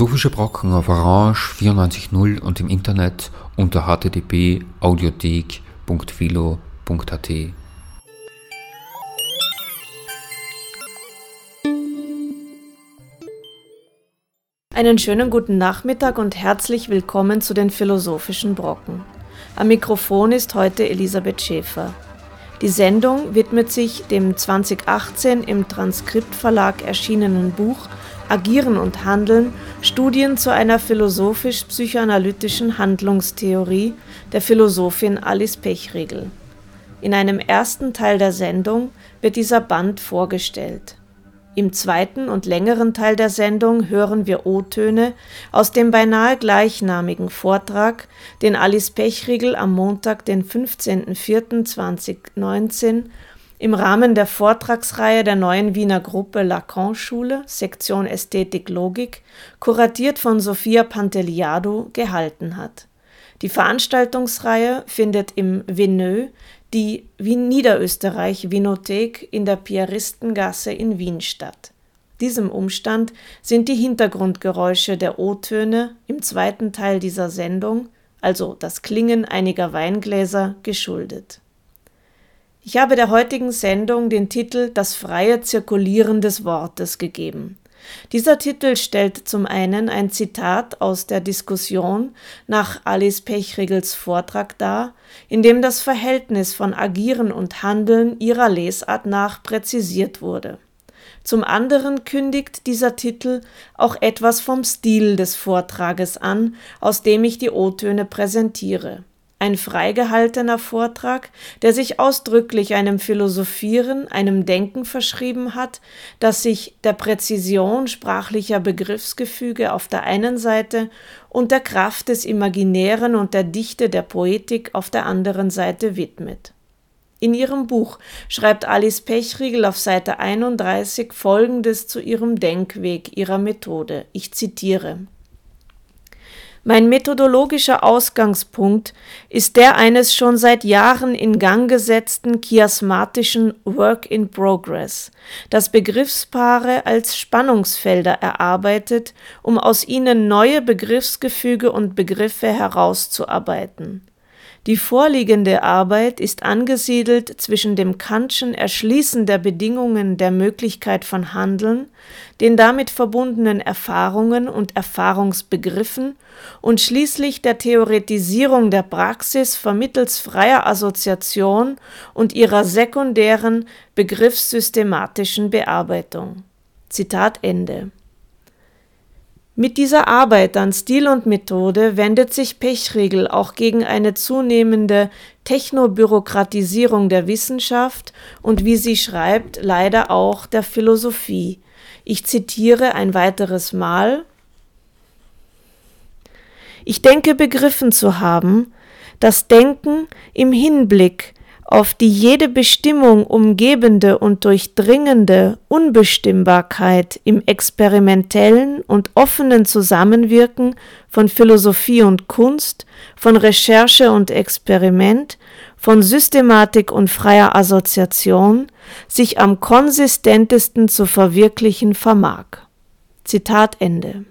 Philosophische Brocken auf Orange 94.0 und im Internet unter http://audiothek.philo.at. Einen schönen guten Nachmittag und herzlich willkommen zu den Philosophischen Brocken. Am Mikrofon ist heute Elisabeth Schäfer. Die Sendung widmet sich dem 2018 im Transkriptverlag erschienenen Buch Agieren und Handeln Studien zu einer philosophisch-psychoanalytischen Handlungstheorie der Philosophin Alice Pechregel. In einem ersten Teil der Sendung wird dieser Band vorgestellt. Im zweiten und längeren Teil der Sendung hören wir O-Töne aus dem beinahe gleichnamigen Vortrag, den Alice Pechriegel am Montag, den 15.04.2019 im Rahmen der Vortragsreihe der neuen Wiener Gruppe Lacan-Schule, Sektion Ästhetik-Logik, kuratiert von Sophia Panteliado, gehalten hat. Die Veranstaltungsreihe findet im Veneux, die Wien Niederösterreich Winothek in der Piaristengasse in Wien statt. Diesem Umstand sind die Hintergrundgeräusche der O-Töne im zweiten Teil dieser Sendung, also das Klingen einiger Weingläser, geschuldet. Ich habe der heutigen Sendung den Titel Das freie Zirkulieren des Wortes gegeben. Dieser Titel stellt zum einen ein Zitat aus der Diskussion nach Alice Pechregels Vortrag dar, in dem das Verhältnis von Agieren und Handeln ihrer Lesart nach präzisiert wurde. Zum anderen kündigt dieser Titel auch etwas vom Stil des Vortrages an, aus dem ich die O-Töne präsentiere ein freigehaltener Vortrag, der sich ausdrücklich einem Philosophieren, einem Denken verschrieben hat, das sich der Präzision sprachlicher Begriffsgefüge auf der einen Seite und der Kraft des Imaginären und der Dichte der Poetik auf der anderen Seite widmet. In ihrem Buch schreibt Alice Pechriegel auf Seite 31 Folgendes zu ihrem Denkweg, ihrer Methode. Ich zitiere. Mein methodologischer Ausgangspunkt ist der eines schon seit Jahren in Gang gesetzten chiasmatischen Work in Progress, das Begriffspaare als Spannungsfelder erarbeitet, um aus ihnen neue Begriffsgefüge und Begriffe herauszuarbeiten die vorliegende Arbeit ist angesiedelt zwischen dem Kantschen Erschließen der Bedingungen der Möglichkeit von Handeln, den damit verbundenen Erfahrungen und Erfahrungsbegriffen und schließlich der Theoretisierung der Praxis vermittels freier Assoziation und ihrer sekundären begriffssystematischen Bearbeitung. Zitat Ende mit dieser Arbeit an Stil und Methode wendet sich Pechregel auch gegen eine zunehmende Technobürokratisierung der Wissenschaft und wie sie schreibt, leider auch der Philosophie. Ich zitiere ein weiteres Mal. Ich denke begriffen zu haben, dass Denken im Hinblick auf die jede Bestimmung umgebende und durchdringende Unbestimmbarkeit im experimentellen und offenen Zusammenwirken von Philosophie und Kunst, von Recherche und Experiment, von Systematik und freier Assoziation sich am konsistentesten zu verwirklichen vermag. Zitat Ende.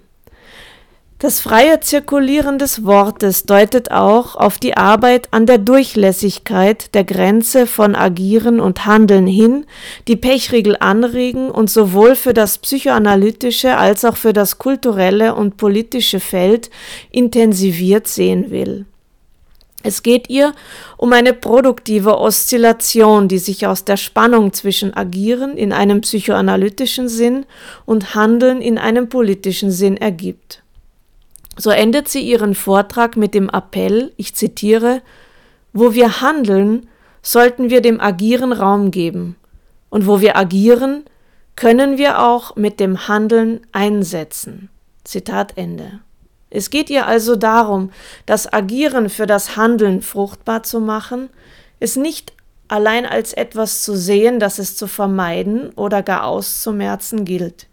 Das freie Zirkulieren des Wortes deutet auch auf die Arbeit an der Durchlässigkeit der Grenze von Agieren und Handeln hin, die Pechriegel anregen und sowohl für das psychoanalytische als auch für das kulturelle und politische Feld intensiviert sehen will. Es geht ihr um eine produktive Oszillation, die sich aus der Spannung zwischen Agieren in einem psychoanalytischen Sinn und Handeln in einem politischen Sinn ergibt. So endet sie ihren Vortrag mit dem Appell, ich zitiere, wo wir handeln, sollten wir dem Agieren Raum geben. Und wo wir agieren, können wir auch mit dem Handeln einsetzen. Zitat Ende. Es geht ihr also darum, das Agieren für das Handeln fruchtbar zu machen, es nicht allein als etwas zu sehen, das es zu vermeiden oder gar auszumerzen gilt.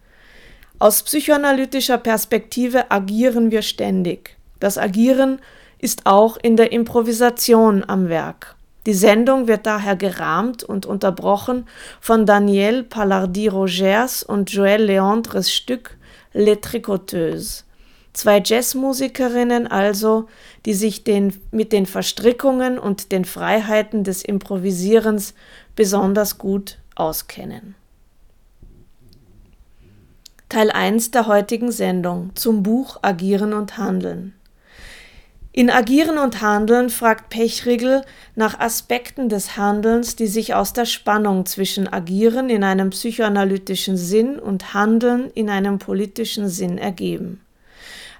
Aus psychoanalytischer Perspektive agieren wir ständig. Das Agieren ist auch in der Improvisation am Werk. Die Sendung wird daher gerahmt und unterbrochen von Daniel Palardi Rogers und Joël Leandres Stück Les Tricoteuses. Zwei Jazzmusikerinnen also, die sich den, mit den Verstrickungen und den Freiheiten des Improvisierens besonders gut auskennen. Teil 1 der heutigen Sendung zum Buch Agieren und Handeln. In Agieren und Handeln fragt Pechriegel nach Aspekten des Handelns, die sich aus der Spannung zwischen Agieren in einem psychoanalytischen Sinn und Handeln in einem politischen Sinn ergeben.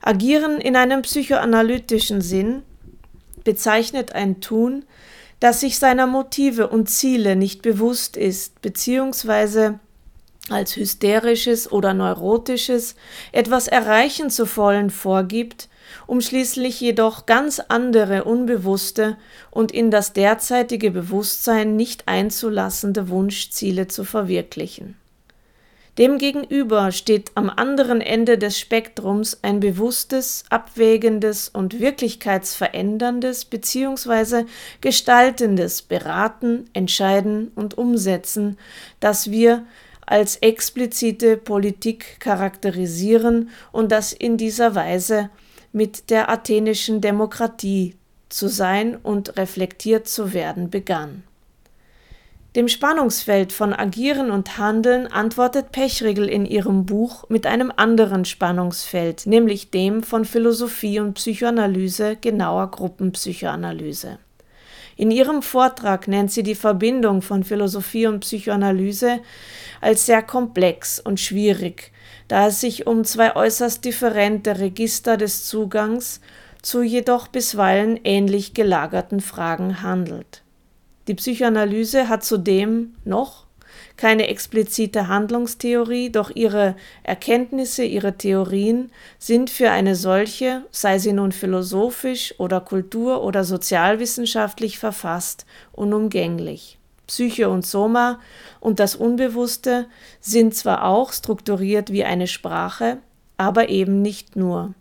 Agieren in einem psychoanalytischen Sinn bezeichnet ein Tun, das sich seiner Motive und Ziele nicht bewusst ist, beziehungsweise als hysterisches oder neurotisches etwas erreichen zu wollen vorgibt, um schließlich jedoch ganz andere unbewusste und in das derzeitige Bewusstsein nicht einzulassende Wunschziele zu verwirklichen. Demgegenüber steht am anderen Ende des Spektrums ein bewusstes, abwägendes und wirklichkeitsveränderndes bzw. gestaltendes Beraten, Entscheiden und Umsetzen, das wir als explizite Politik charakterisieren und das in dieser Weise mit der athenischen Demokratie zu sein und reflektiert zu werden begann. Dem Spannungsfeld von Agieren und Handeln antwortet Pechregel in ihrem Buch mit einem anderen Spannungsfeld, nämlich dem von Philosophie und Psychoanalyse, genauer Gruppenpsychoanalyse. In ihrem Vortrag nennt sie die Verbindung von Philosophie und Psychoanalyse als sehr komplex und schwierig, da es sich um zwei äußerst differente Register des Zugangs zu jedoch bisweilen ähnlich gelagerten Fragen handelt. Die Psychoanalyse hat zudem noch keine explizite Handlungstheorie, doch ihre Erkenntnisse, ihre Theorien sind für eine solche, sei sie nun philosophisch oder kultur- oder sozialwissenschaftlich verfasst, unumgänglich. Psyche und Soma und das Unbewusste sind zwar auch strukturiert wie eine Sprache, aber eben nicht nur.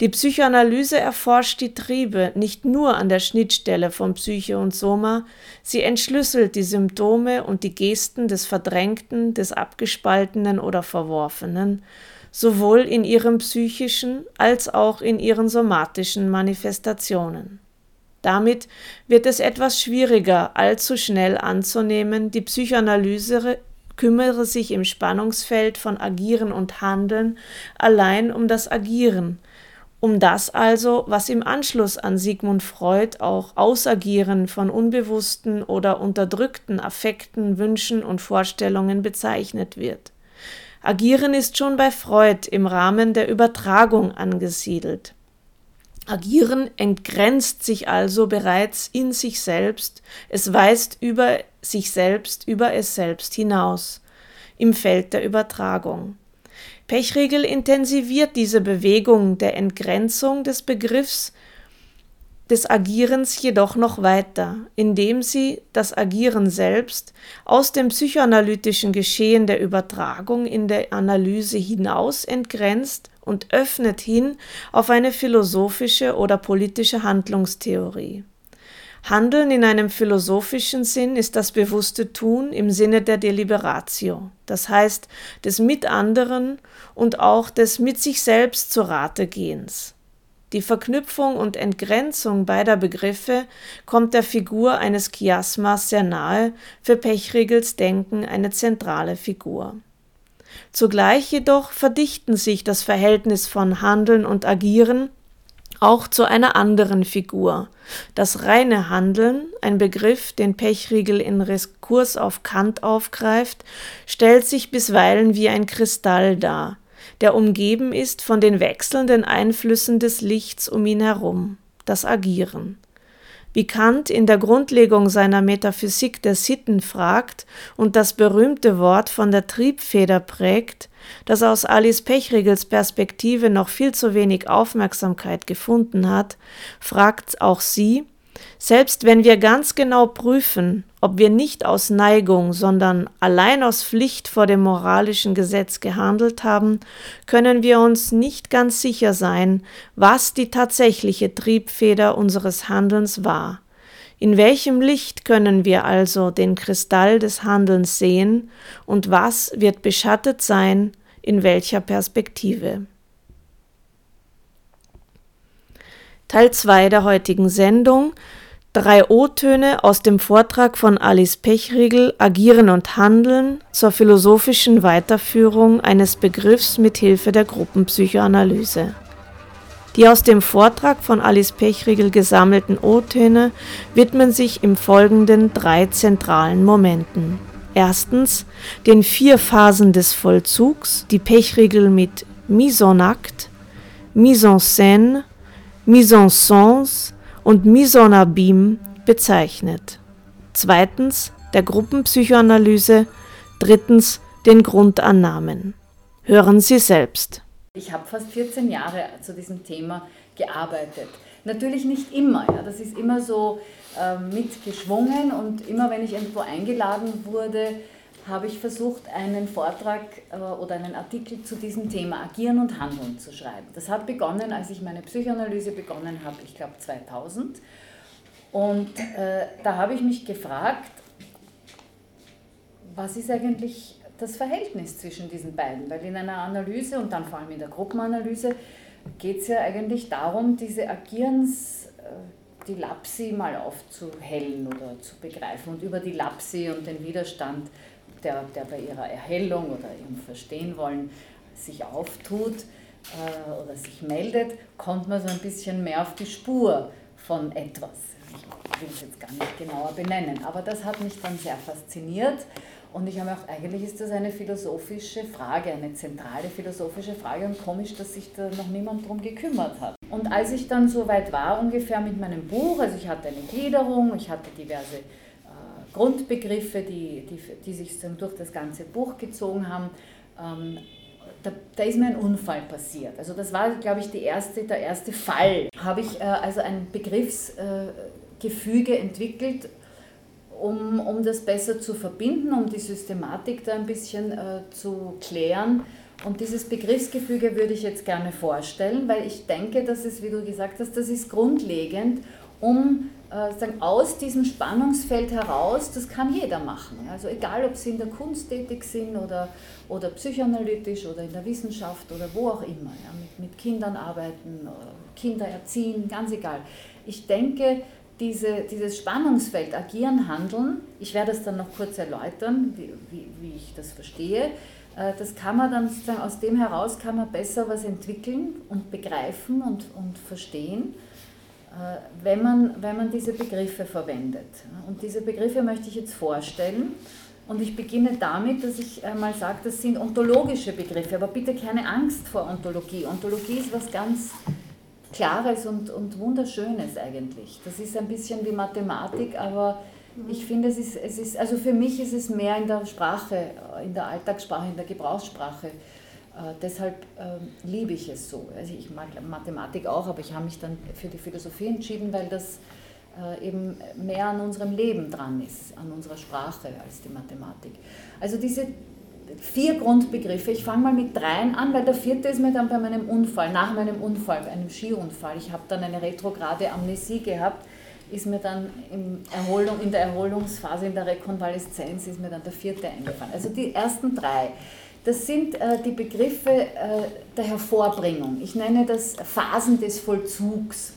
Die Psychoanalyse erforscht die Triebe nicht nur an der Schnittstelle von Psyche und Soma, sie entschlüsselt die Symptome und die Gesten des Verdrängten, des Abgespaltenen oder Verworfenen, sowohl in ihren psychischen als auch in ihren somatischen Manifestationen. Damit wird es etwas schwieriger, allzu schnell anzunehmen, die Psychoanalyse kümmere sich im Spannungsfeld von Agieren und Handeln allein um das Agieren, um das also, was im Anschluss an Sigmund Freud auch Ausagieren von unbewussten oder unterdrückten Affekten, Wünschen und Vorstellungen bezeichnet wird. Agieren ist schon bei Freud im Rahmen der Übertragung angesiedelt. Agieren entgrenzt sich also bereits in sich selbst, es weist über sich selbst, über es selbst hinaus, im Feld der Übertragung. Pechregel intensiviert diese Bewegung der Entgrenzung des Begriffs des Agierens jedoch noch weiter, indem sie das Agieren selbst aus dem psychoanalytischen Geschehen der Übertragung in der Analyse hinaus entgrenzt und öffnet hin auf eine philosophische oder politische Handlungstheorie. Handeln in einem philosophischen Sinn ist das bewusste Tun im Sinne der Deliberatio, das heißt des mit anderen und auch des mit sich selbst zu Rate gehens. Die Verknüpfung und Entgrenzung beider Begriffe kommt der Figur eines Chiasmas sehr nahe, für Pechregels Denken eine zentrale Figur. Zugleich jedoch verdichten sich das Verhältnis von Handeln und Agieren auch zu einer anderen Figur. Das reine Handeln, ein Begriff, den Pechriegel in Rekurs auf Kant aufgreift, stellt sich bisweilen wie ein Kristall dar, der umgeben ist von den wechselnden Einflüssen des Lichts um ihn herum, das Agieren. Wie Kant in der Grundlegung seiner Metaphysik der Sitten fragt und das berühmte Wort von der Triebfeder prägt, das aus Alice Pechregels Perspektive noch viel zu wenig Aufmerksamkeit gefunden hat, fragt auch sie, selbst wenn wir ganz genau prüfen, ob wir nicht aus Neigung, sondern allein aus Pflicht vor dem moralischen Gesetz gehandelt haben, können wir uns nicht ganz sicher sein, was die tatsächliche Triebfeder unseres Handelns war. In welchem Licht können wir also den Kristall des Handelns sehen und was wird beschattet sein, in welcher Perspektive? Teil 2 der heutigen Sendung. Drei O-Töne aus dem Vortrag von Alice Pechriegel Agieren und Handeln zur philosophischen Weiterführung eines Begriffs mit Hilfe der Gruppenpsychoanalyse. Die aus dem Vortrag von Alice Pechriegel gesammelten O-Töne widmen sich im Folgenden drei zentralen Momenten. Erstens den vier Phasen des Vollzugs, die Pechriegel mit Mise en acte, Mise en scène Mise en sens und abîme bezeichnet. Zweitens der Gruppenpsychoanalyse, drittens den Grundannahmen. Hören Sie selbst. Ich habe fast 14 Jahre zu diesem Thema gearbeitet. Natürlich nicht immer, ja. das ist immer so äh, mitgeschwungen und immer wenn ich irgendwo eingeladen wurde, habe ich versucht, einen Vortrag äh, oder einen Artikel zu diesem Thema Agieren und Handeln zu schreiben. Das hat begonnen, als ich meine Psychoanalyse begonnen habe, ich glaube 2000. Und äh, da habe ich mich gefragt, was ist eigentlich das Verhältnis zwischen diesen beiden? Weil in einer Analyse und dann vor allem in der Gruppenanalyse geht es ja eigentlich darum, diese Agierens, äh, die Lapsi mal aufzuhellen oder zu begreifen und über die Lapsi und den Widerstand der, der bei ihrer Erhellung oder ihrem Verstehen wollen sich auftut äh, oder sich meldet, kommt man so ein bisschen mehr auf die Spur von etwas. Ich will es jetzt gar nicht genauer benennen, aber das hat mich dann sehr fasziniert. Und ich habe auch, eigentlich ist das eine philosophische Frage, eine zentrale philosophische Frage und komisch, dass sich da noch niemand drum gekümmert hat. Und als ich dann so weit war, ungefähr mit meinem Buch, also ich hatte eine Gliederung, ich hatte diverse Grundbegriffe, die, die, die sich durch das ganze Buch gezogen haben. Ähm, da, da, ist mir ein Unfall passiert. Also das war, glaube ich, erste, der erste Fall. Habe ich äh, also ein Begriffsgefüge äh, entwickelt, um, um das besser zu verbinden, um die Systematik da ein bisschen äh, zu klären. Und dieses Begriffsgefüge würde ich jetzt gerne vorstellen, weil ich denke, dass es, wie du gesagt hast, das ist grundlegend, um sagen, aus diesem Spannungsfeld heraus, das kann jeder machen. Also egal, ob sie in der Kunst tätig sind oder, oder psychoanalytisch oder in der Wissenschaft oder wo auch immer, ja, mit, mit Kindern arbeiten, Kinder erziehen, ganz egal. Ich denke, diese, dieses Spannungsfeld agieren, handeln, ich werde es dann noch kurz erläutern, wie, wie, wie ich das verstehe, äh, das kann man dann sozusagen, aus dem heraus kann man besser was entwickeln und begreifen und, und verstehen. Äh, wenn man, wenn man diese Begriffe verwendet. Und diese Begriffe möchte ich jetzt vorstellen. Und ich beginne damit, dass ich mal sage, das sind ontologische Begriffe, aber bitte keine Angst vor Ontologie. Ontologie ist was ganz Klares und, und Wunderschönes eigentlich. Das ist ein bisschen wie Mathematik, aber ich finde, es ist, es ist, also für mich ist es mehr in der Sprache, in der Alltagssprache, in der Gebrauchssprache äh, deshalb äh, liebe ich es so. Also ich mag Mathematik auch, aber ich habe mich dann für die Philosophie entschieden, weil das äh, eben mehr an unserem Leben dran ist, an unserer Sprache als die Mathematik. Also diese vier Grundbegriffe, ich fange mal mit dreien an, weil der vierte ist mir dann bei meinem Unfall, nach meinem Unfall, bei einem Skiunfall, ich habe dann eine retrograde Amnesie gehabt, ist mir dann in, Erholung, in der Erholungsphase, in der Rekonvaleszenz, ist mir dann der vierte eingefallen. Also die ersten drei. Das sind äh, die Begriffe äh, der Hervorbringung. Ich nenne das Phasen des Vollzugs.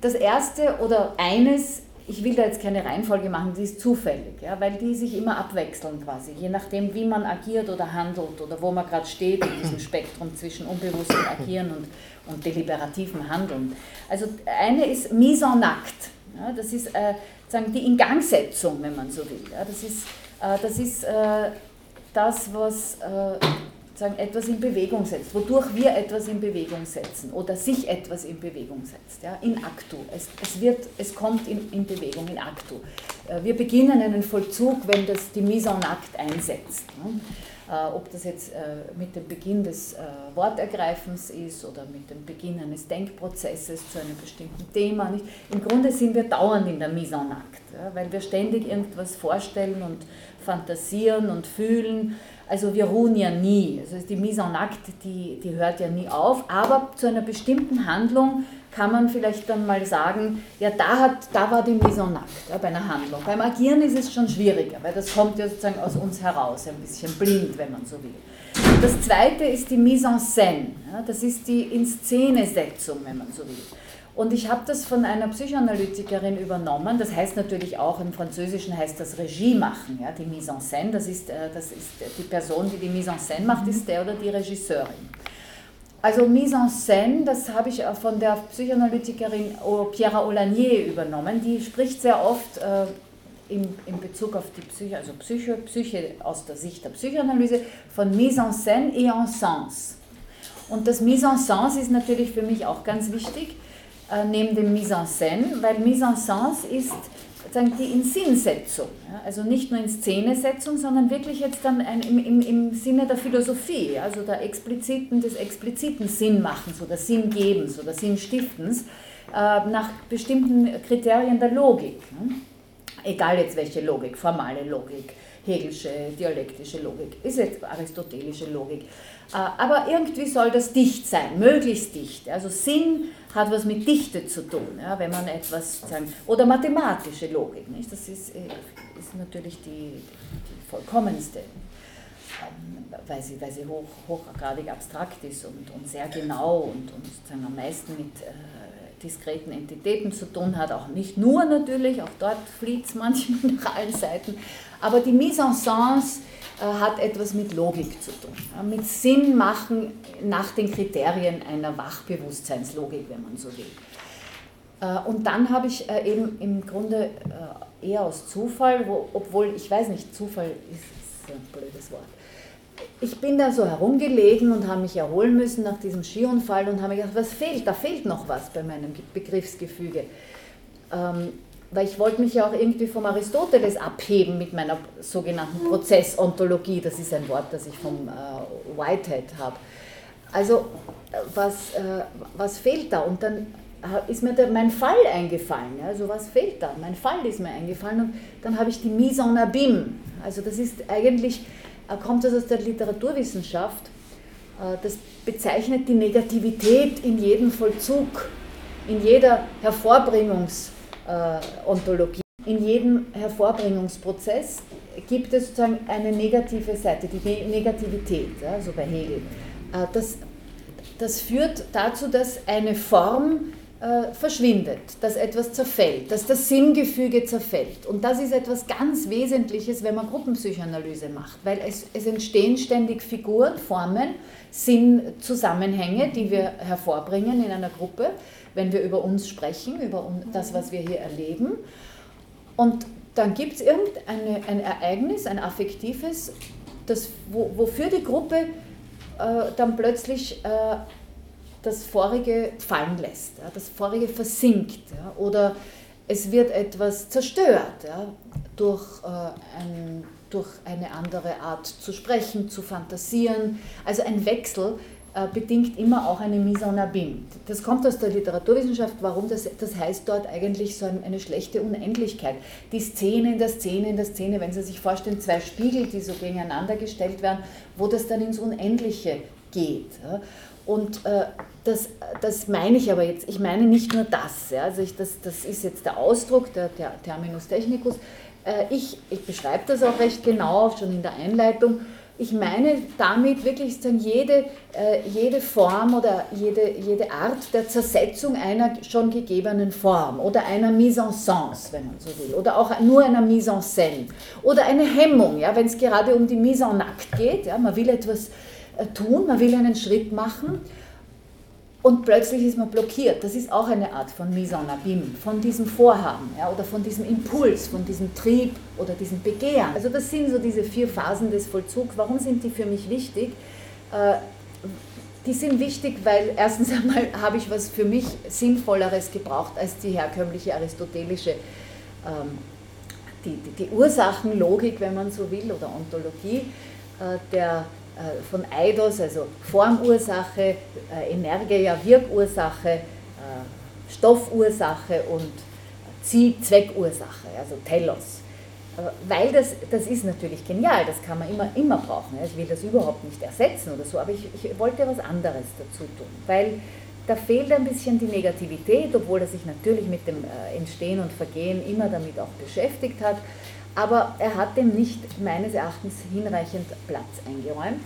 Das erste oder eines, ich will da jetzt keine Reihenfolge machen, die ist zufällig, ja, weil die sich immer abwechseln quasi, je nachdem, wie man agiert oder handelt oder wo man gerade steht in diesem Spektrum zwischen unbewusstem Agieren und, und deliberativem Handeln. Also eine ist mise en acte, ja, das ist äh, sagen, die Ingangsetzung, wenn man so will. Ja, das ist, äh, das ist äh, das, was äh, sagen, etwas in Bewegung setzt, wodurch wir etwas in Bewegung setzen oder sich etwas in Bewegung setzt, ja, in actu. Es, es, wird, es kommt in, in Bewegung, in actu. Äh, wir beginnen einen Vollzug, wenn das die Mise en acte einsetzt. Ne? Äh, ob das jetzt äh, mit dem Beginn des äh, Wortergreifens ist oder mit dem Beginn eines Denkprozesses zu einem bestimmten Thema. Nicht? Im Grunde sind wir dauernd in der Mise en acte, ja, weil wir ständig irgendwas vorstellen und fantasieren und fühlen. Also wir ruhen ja nie. Also die Mise en acte, die, die hört ja nie auf, aber zu einer bestimmten Handlung kann man vielleicht dann mal sagen, ja, da, hat, da war die Mise en acte ja, bei einer Handlung. Beim Agieren ist es schon schwieriger, weil das kommt ja sozusagen aus uns heraus, ein bisschen blind, wenn man so will. Das zweite ist die Mise en scène, ja, das ist die Inszenesetzung, wenn man so will. Und ich habe das von einer Psychoanalytikerin übernommen. Das heißt natürlich auch, im Französischen heißt das Regie machen, ja, die Mise en scène. Das ist, äh, das ist die Person, die die Mise en scène macht, ist der oder die Regisseurin. Also Mise en scène, das habe ich von der Psychoanalytikerin Pierre Olanier übernommen. Die spricht sehr oft äh, in, in Bezug auf die Psyche, also Psyche, Psyche aus der Sicht der Psychoanalyse, von Mise en scène et en sens. Und das Mise en sens ist natürlich für mich auch ganz wichtig äh, neben dem Mise en scène, weil Mise en sens ist sozusagen die Insinnsetzung. Ja? Also nicht nur in Szenesetzung, sondern wirklich jetzt dann ein, im, im, im Sinne der Philosophie, also der expliziten, des expliziten Sinnmachens oder Sinngebens oder Sinnstiftens äh, nach bestimmten Kriterien der Logik. Ne? Egal jetzt welche Logik, formale Logik, Hegelsche, dialektische Logik, ist jetzt aristotelische Logik. Äh, aber irgendwie soll das dicht sein, möglichst dicht. Also Sinn hat was mit Dichte zu tun, ja, wenn man etwas sagen, oder mathematische Logik, nicht? das ist, äh, ist natürlich die, die vollkommenste, ähm, weil sie, weil sie hoch, hochgradig abstrakt ist und, und sehr genau und, und sozusagen am meisten mit äh, diskreten Entitäten zu tun hat, auch nicht nur natürlich, auch dort flieht es manchmal nach allen Seiten, aber die Mise en Sens äh, hat etwas mit Logik zu tun, mit Sinn machen nach den Kriterien einer Wachbewusstseinslogik, wenn man so will. Äh, und dann habe ich äh, eben im Grunde eher aus Zufall, wo, obwohl ich weiß nicht, Zufall ist, ein blödes Wort. Ich bin da so herumgelegen und habe mich erholen müssen nach diesem Skiunfall und habe mir gedacht, was fehlt? Da fehlt noch was bei meinem Begriffsgefüge. Weil ich wollte mich ja auch irgendwie vom Aristoteles abheben mit meiner sogenannten Prozessontologie. Das ist ein Wort, das ich vom äh, Whitehead habe. Also was, äh, was fehlt da? Und dann ist mir der, mein Fall eingefallen. Ja? Also was fehlt da? Mein Fall ist mir eingefallen und dann habe ich die Mise en Abîme. Also das ist eigentlich, äh, kommt das aus der Literaturwissenschaft. Äh, das bezeichnet die Negativität in jedem Vollzug, in jeder Hervorbringungs- äh, Ontologie. In jedem Hervorbringungsprozess gibt es sozusagen eine negative Seite, die Negativität, also bei Hegel. Äh, das, das führt dazu, dass eine Form äh, verschwindet, dass etwas zerfällt, dass das Sinngefüge zerfällt. Und das ist etwas ganz Wesentliches, wenn man Gruppenpsychoanalyse macht, weil es, es entstehen ständig Figuren, Formen, Sinnzusammenhänge, die wir hervorbringen in einer Gruppe wenn wir über uns sprechen, über das, was wir hier erleben. Und dann gibt es irgendein Ereignis, ein affektives, das, wo, wofür die Gruppe äh, dann plötzlich äh, das Vorige fallen lässt, ja, das Vorige versinkt ja, oder es wird etwas zerstört ja, durch, äh, ein, durch eine andere Art zu sprechen, zu fantasieren, also ein Wechsel bedingt immer auch eine Mise en Abîme. Das kommt aus der Literaturwissenschaft, warum das, das heißt dort eigentlich so eine schlechte Unendlichkeit. Die Szene in der Szene in der Szene, wenn Sie sich vorstellen, zwei Spiegel, die so gegeneinander gestellt werden, wo das dann ins Unendliche geht. Und äh, das, das meine ich aber jetzt, ich meine nicht nur das, ja, also ich, das, das ist jetzt der Ausdruck, der, der Terminus technicus. Äh, ich, ich beschreibe das auch recht genau, schon in der Einleitung ich meine damit wirklich sozusagen jede, äh, jede Form oder jede, jede Art der Zersetzung einer schon gegebenen Form oder einer Mise en sens, wenn man so will, oder auch nur einer Mise en scène oder eine Hemmung, ja, wenn es gerade um die Mise en acte geht, ja, man will etwas äh, tun, man will einen Schritt machen und plötzlich ist man blockiert. Das ist auch eine Art von Mise en Abîme, von diesem Vorhaben ja, oder von diesem Impuls, von diesem Trieb oder diesem Begehren. Also das sind so diese vier Phasen des Vollzugs. Warum sind die für mich wichtig? Äh, die sind wichtig, weil erstens einmal habe ich was für mich Sinnvolleres gebraucht als die herkömmliche aristotelische, ähm, die, die, die Ursachenlogik, wenn man so will, oder Ontologie äh, der von Eidos, also Formursache, äh, Energia, Wirkursache, äh, Stoffursache und Zweckursache, also Telos. Weil das, das ist natürlich genial, das kann man immer, immer brauchen. Ich will das überhaupt nicht ersetzen oder so, aber ich, ich wollte was anderes dazu tun, weil da fehlt ein bisschen die Negativität, obwohl er sich natürlich mit dem Entstehen und Vergehen immer damit auch beschäftigt hat aber er hat dem nicht meines Erachtens hinreichend Platz eingeräumt.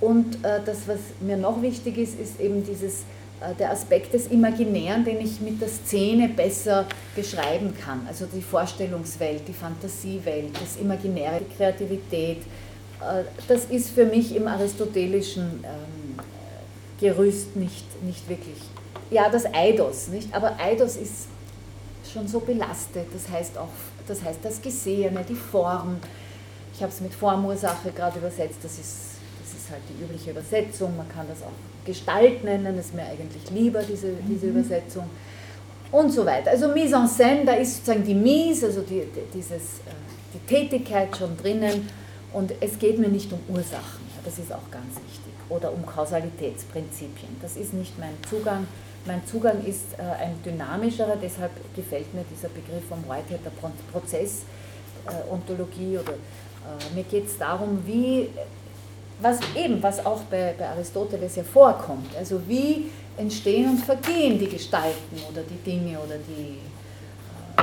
Und äh, das, was mir noch wichtig ist, ist eben dieses äh, der Aspekt des Imaginären, den ich mit der Szene besser beschreiben kann. Also die Vorstellungswelt, die Fantasiewelt, das Imaginäre, die Kreativität. Äh, das ist für mich im aristotelischen ähm, Gerüst nicht, nicht wirklich. Ja, das Eidos, nicht? Aber Eidos ist schon so belastet. Das heißt auch, das heißt das Gesehene, die Form. Ich habe es mit Formursache gerade übersetzt. Das ist, das ist halt die übliche Übersetzung. Man kann das auch Gestalt nennen, das ist mir eigentlich lieber, diese, diese mhm. Übersetzung. Und so weiter. Also Mise en scène, da ist sozusagen die Mise, also die, dieses, äh, die Tätigkeit schon drinnen. Und es geht mir nicht um Ursachen, das ist auch ganz wichtig, oder um Kausalitätsprinzipien. Das ist nicht mein Zugang. Mein Zugang ist äh, ein dynamischerer, deshalb gefällt mir dieser Begriff vom Whitehead, der Prozessontologie. Oder, äh, mir geht es darum, wie was eben, was auch bei, bei Aristoteles ja vorkommt. Also wie entstehen und vergehen die Gestalten oder die Dinge oder die äh,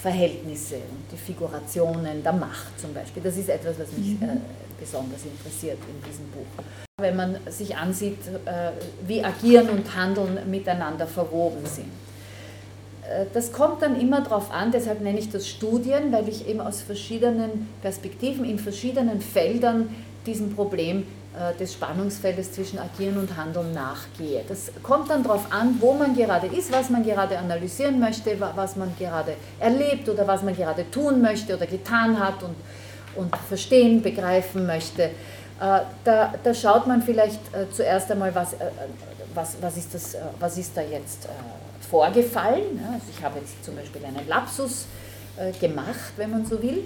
Verhältnisse und die Figurationen der Macht zum Beispiel. Das ist etwas, was mich äh, besonders interessiert in diesem Buch. Wenn man sich ansieht, äh, wie Agieren und Handeln miteinander verwoben sind. Äh, das kommt dann immer darauf an, deshalb nenne ich das Studien, weil ich eben aus verschiedenen Perspektiven, in verschiedenen Feldern diesem Problem äh, des Spannungsfeldes zwischen Agieren und Handeln nachgehe. Das kommt dann darauf an, wo man gerade ist, was man gerade analysieren möchte, was man gerade erlebt oder was man gerade tun möchte oder getan hat und, und verstehen, begreifen möchte. Äh, da, da schaut man vielleicht äh, zuerst einmal, was, was, was, ist, das, was ist da jetzt vorgefallen. Also ich habe jetzt zum Beispiel einen Lapsus gemacht, wenn man so will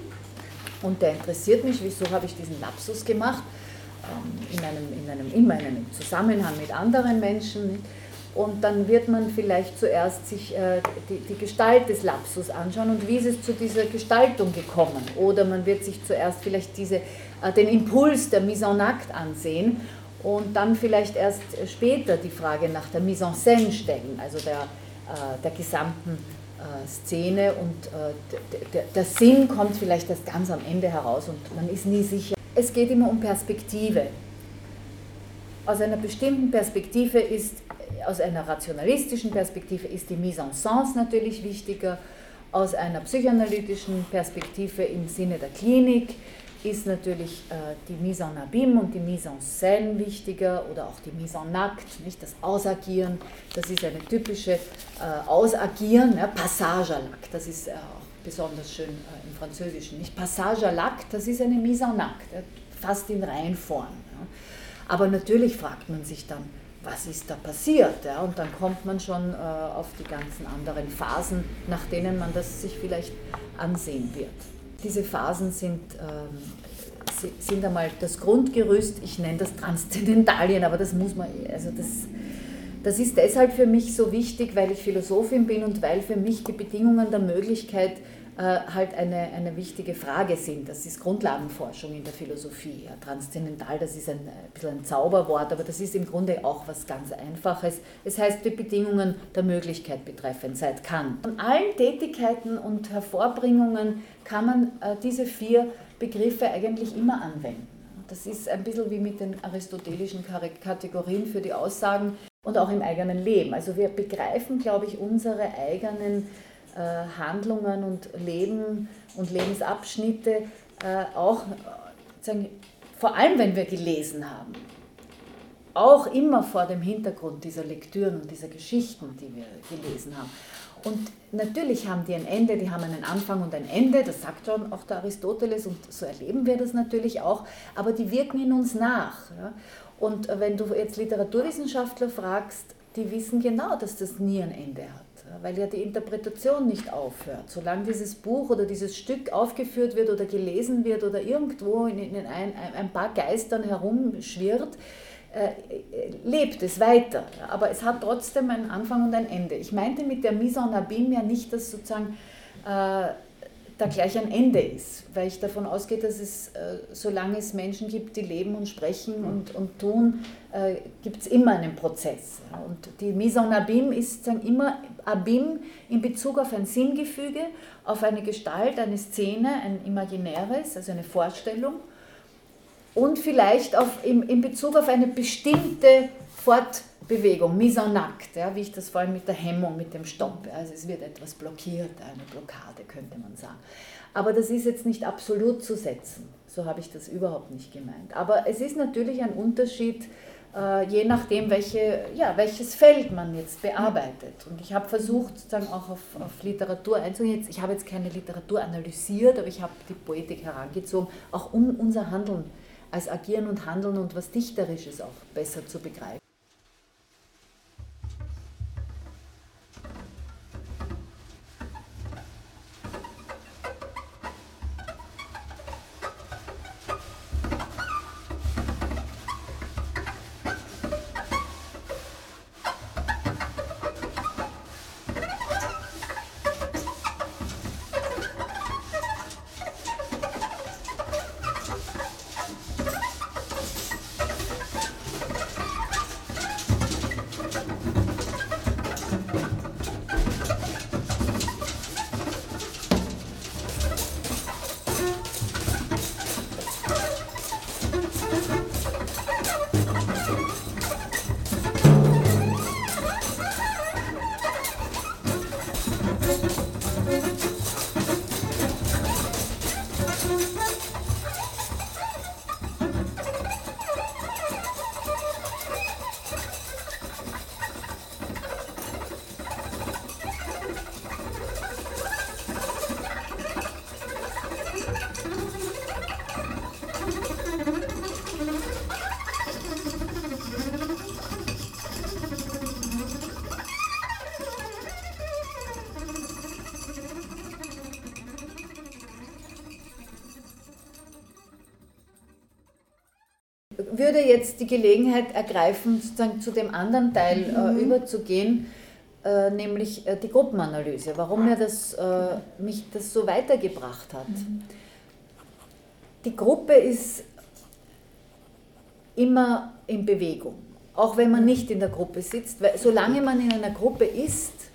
und der interessiert mich, wieso habe ich diesen Lapsus gemacht, ähm, in einem, in einem, immer in einem Zusammenhang mit anderen Menschen. Und dann wird man vielleicht zuerst sich äh, die, die Gestalt des Lapsus anschauen und wie ist es zu dieser Gestaltung gekommen. Oder man wird sich zuerst vielleicht diese, äh, den Impuls der Mise en acte ansehen und dann vielleicht erst später die Frage nach der Mise en scène stellen, also der, äh, der gesamten äh, Szene und äh, der Sinn kommt vielleicht erst ganz am Ende heraus und man ist nie sicher. Es geht immer um Perspektive. Aus einer bestimmten Perspektive ist, aus einer rationalistischen Perspektive ist die Mise en sens natürlich wichtiger, aus einer psychoanalytischen Perspektive im Sinne der Klinik ist natürlich äh, die Mise en Abîme und die Mise en Scène wichtiger oder auch die Mise en Acte, nicht das Ausagieren. Das ist eine typische äh, Ausagieren, ja, Passage à l'acte, das ist äh, auch besonders schön äh, im Französischen. Nicht Passage à l'acte, das ist eine Mise en Acte, ja, fast in Reihenform. Ja. Aber natürlich fragt man sich dann, was ist da passiert? Ja? Und dann kommt man schon äh, auf die ganzen anderen Phasen, nach denen man das sich vielleicht ansehen wird. Diese Phasen sind, ähm, sind einmal das Grundgerüst, ich nenne das Transzendentalien, aber das muss man, also das, das ist deshalb für mich so wichtig, weil ich Philosophin bin und weil für mich die Bedingungen der Möglichkeit halt eine, eine wichtige Frage sind. Das ist Grundlagenforschung in der Philosophie. Ja, transzendental, das ist ein, ein bisschen ein Zauberwort, aber das ist im Grunde auch was ganz Einfaches. Es heißt die Bedingungen der Möglichkeit betreffend seit Kant. Von allen Tätigkeiten und Hervorbringungen kann man äh, diese vier Begriffe eigentlich immer anwenden. Das ist ein bisschen wie mit den aristotelischen Kategorien für die Aussagen und auch im eigenen Leben. Also wir begreifen, glaube ich, unsere eigenen äh, Handlungen und Leben und Lebensabschnitte äh, auch, sagen, vor allem wenn wir gelesen haben, auch immer vor dem Hintergrund dieser Lektüren und dieser Geschichten, die wir gelesen haben. Und natürlich haben die ein Ende, die haben einen Anfang und ein Ende, das sagt schon auch der Aristoteles und so erleben wir das natürlich auch, aber die wirken in uns nach. Und wenn du jetzt Literaturwissenschaftler fragst, die wissen genau, dass das nie ein Ende hat weil ja die Interpretation nicht aufhört. Solange dieses Buch oder dieses Stück aufgeführt wird oder gelesen wird oder irgendwo in, in ein, ein paar Geistern herumschwirrt, äh, lebt es weiter. Aber es hat trotzdem einen Anfang und ein Ende. Ich meinte mit der Mise en Abîme ja nicht, dass sozusagen äh, da gleich ein Ende ist, weil ich davon ausgehe, dass es, äh, solange es Menschen gibt, die leben und sprechen und, und tun, äh, gibt es immer einen Prozess. Und die Mise en Abîme ist sagen, immer Abîme in Bezug auf ein Sinngefüge, auf eine Gestalt, eine Szene, ein imaginäres, also eine Vorstellung. Und vielleicht auf, in, in Bezug auf eine bestimmte Fort Bewegung, mise en acte, ja, wie ich das vorhin mit der Hemmung, mit dem Stopp, also es wird etwas blockiert, eine Blockade könnte man sagen. Aber das ist jetzt nicht absolut zu setzen, so habe ich das überhaupt nicht gemeint. Aber es ist natürlich ein Unterschied, äh, je nachdem, welche, ja, welches Feld man jetzt bearbeitet. Und ich habe versucht, sozusagen auch auf, auf Literatur einzugehen. Ich habe jetzt keine Literatur analysiert, aber ich habe die Poetik herangezogen, auch um unser Handeln als Agieren und Handeln und was Dichterisches auch besser zu begreifen. Würde jetzt die Gelegenheit ergreifen, sozusagen zu dem anderen Teil äh, mhm. überzugehen, äh, nämlich äh, die Gruppenanalyse, warum mir das, äh, mich das so weitergebracht hat. Mhm. Die Gruppe ist immer in Bewegung, auch wenn man nicht in der Gruppe sitzt, weil solange man in einer Gruppe ist,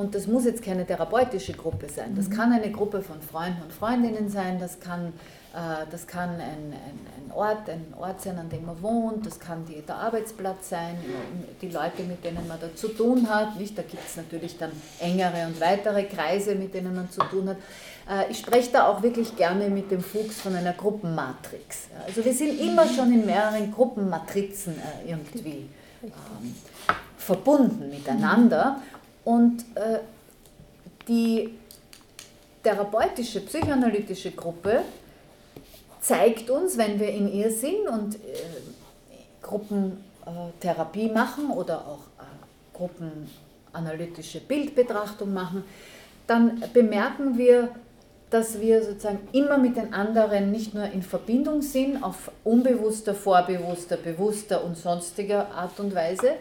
und das muss jetzt keine therapeutische Gruppe sein, das mhm. kann eine Gruppe von Freunden und Freundinnen sein, das kann äh, das kann ein, ein, ein, Ort, ein Ort sein, an dem man wohnt, das kann die, der Arbeitsplatz sein, die Leute, mit denen man da zu tun hat. Nicht? Da gibt es natürlich dann engere und weitere Kreise, mit denen man zu tun hat. Äh, ich spreche da auch wirklich gerne mit dem Fuchs von einer Gruppenmatrix. Also wir sind immer schon in mehreren Gruppenmatrizen äh, irgendwie ähm, verbunden miteinander. Und äh, die therapeutische, psychoanalytische Gruppe zeigt uns, wenn wir in ihr sind und äh, Gruppentherapie machen oder auch äh, gruppenanalytische Bildbetrachtung machen, dann bemerken wir, dass wir sozusagen immer mit den anderen nicht nur in Verbindung sind, auf unbewusster, vorbewusster, bewusster und sonstiger Art und Weise,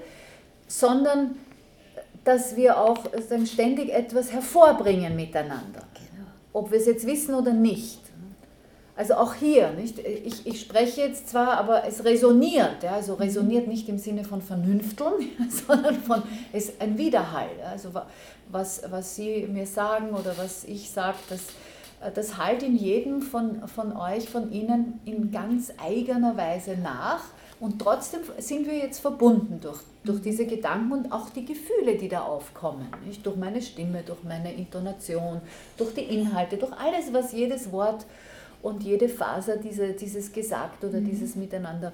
sondern dass wir auch ständig etwas hervorbringen miteinander. Genau. Ob wir es jetzt wissen oder nicht. Also auch hier, nicht? Ich, ich spreche jetzt zwar, aber es resoniert, ja? also resoniert nicht im Sinne von Vernünfteln, sondern von, es ist ein Widerhall. Ja? Also was, was Sie mir sagen oder was ich sage, das, das halt in jedem von, von euch, von Ihnen in ganz eigener Weise nach. Und trotzdem sind wir jetzt verbunden durch, durch diese Gedanken und auch die Gefühle, die da aufkommen. Nicht? Durch meine Stimme, durch meine Intonation, durch die Inhalte, durch alles, was jedes Wort und jede Faser diese, dieses Gesagt oder mhm. dieses Miteinander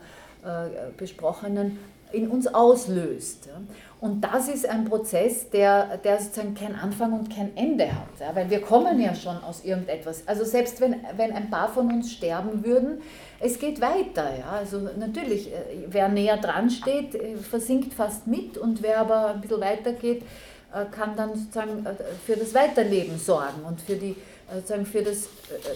besprochenen in uns auslöst. Und das ist ein Prozess, der, der sozusagen kein Anfang und kein Ende hat, ja, weil wir kommen ja schon aus irgendetwas. Also selbst wenn, wenn ein paar von uns sterben würden, es geht weiter. Ja. Also natürlich, äh, wer näher dran steht, äh, versinkt fast mit und wer aber ein bisschen weiter geht, äh, kann dann sozusagen für das Weiterleben sorgen und für die, sozusagen für das,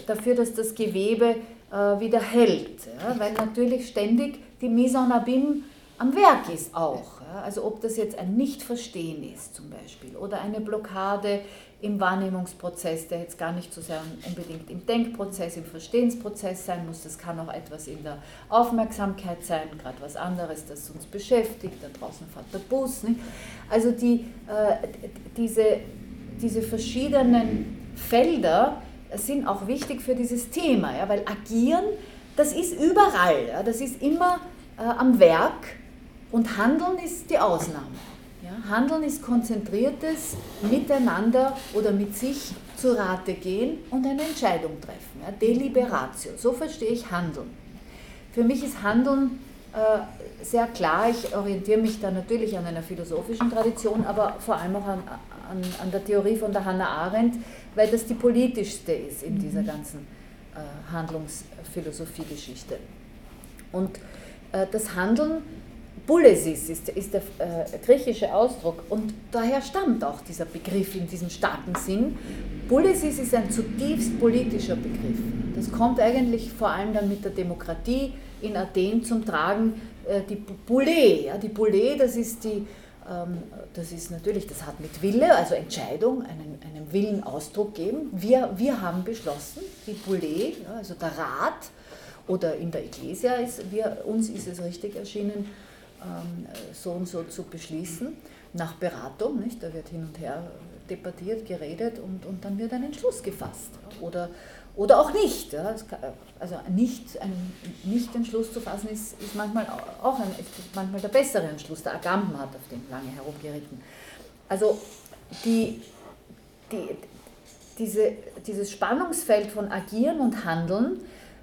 dafür, dass das Gewebe wieder hält. Ja. Weil natürlich ständig die Mise en Abîme am Werk ist auch. Ja? Also ob das jetzt ein Nichtverstehen ist zum Beispiel oder eine Blockade im Wahrnehmungsprozess, der jetzt gar nicht so sehr unbedingt im Denkprozess, im Verstehensprozess sein muss. Das kann auch etwas in der Aufmerksamkeit sein, gerade was anderes, das uns beschäftigt. Da draußen fährt der Bus. Nicht? Also die, äh, diese, diese verschiedenen Felder sind auch wichtig für dieses Thema, ja? weil agieren, das ist überall. Ja? Das ist immer äh, am Werk Und Handeln ist die Ausnahme. Ja, Handeln ist konzentriertes Miteinander oder mit sich zu Rate gehen und eine Entscheidung treffen. Ja, Deliberatio, so verstehe ich Handeln. Für mich ist Handeln äh, sehr klar, ich orientiere mich da natürlich an einer philosophischen Tradition, aber vor allem auch an, an, an der Theorie von der Hannah Arendt, weil das die politischste ist in dieser ganzen äh, Handlungsphilosophiegeschichte. Und äh, das Handeln, Bulesis ist, ist der äh, griechische Ausdruck und daher stammt auch dieser Begriff in diesem starken Sinn. Bulesis ist ein zutiefst politischer Begriff. Das kommt eigentlich vor allem dann mit der Demokratie in Athen zum Tragen. Äh, die Boule, ja, die Boule, das ist die das ist natürlich, das hat mit Wille, also Entscheidung, einen, einem Willen Ausdruck geben. Wir, wir haben beschlossen, die Boule, also der Rat, oder in der Ecclesia ist, wir, uns ist es richtig erschienen, ähm, so und so zu beschließen, nach Beratung, nicht? da wird hin und her debattiert, geredet und, und dann wird ein Entschluss gefasst. Oder, oder auch nicht. Ja. Also nicht, ein Nicht-Entschluss zu fassen ist, ist manchmal auch ein, manchmal der bessere Entschluss. Der Agamben hat auf den lange herumgeritten. Also die, die, diese, dieses Spannungsfeld von Agieren und Handeln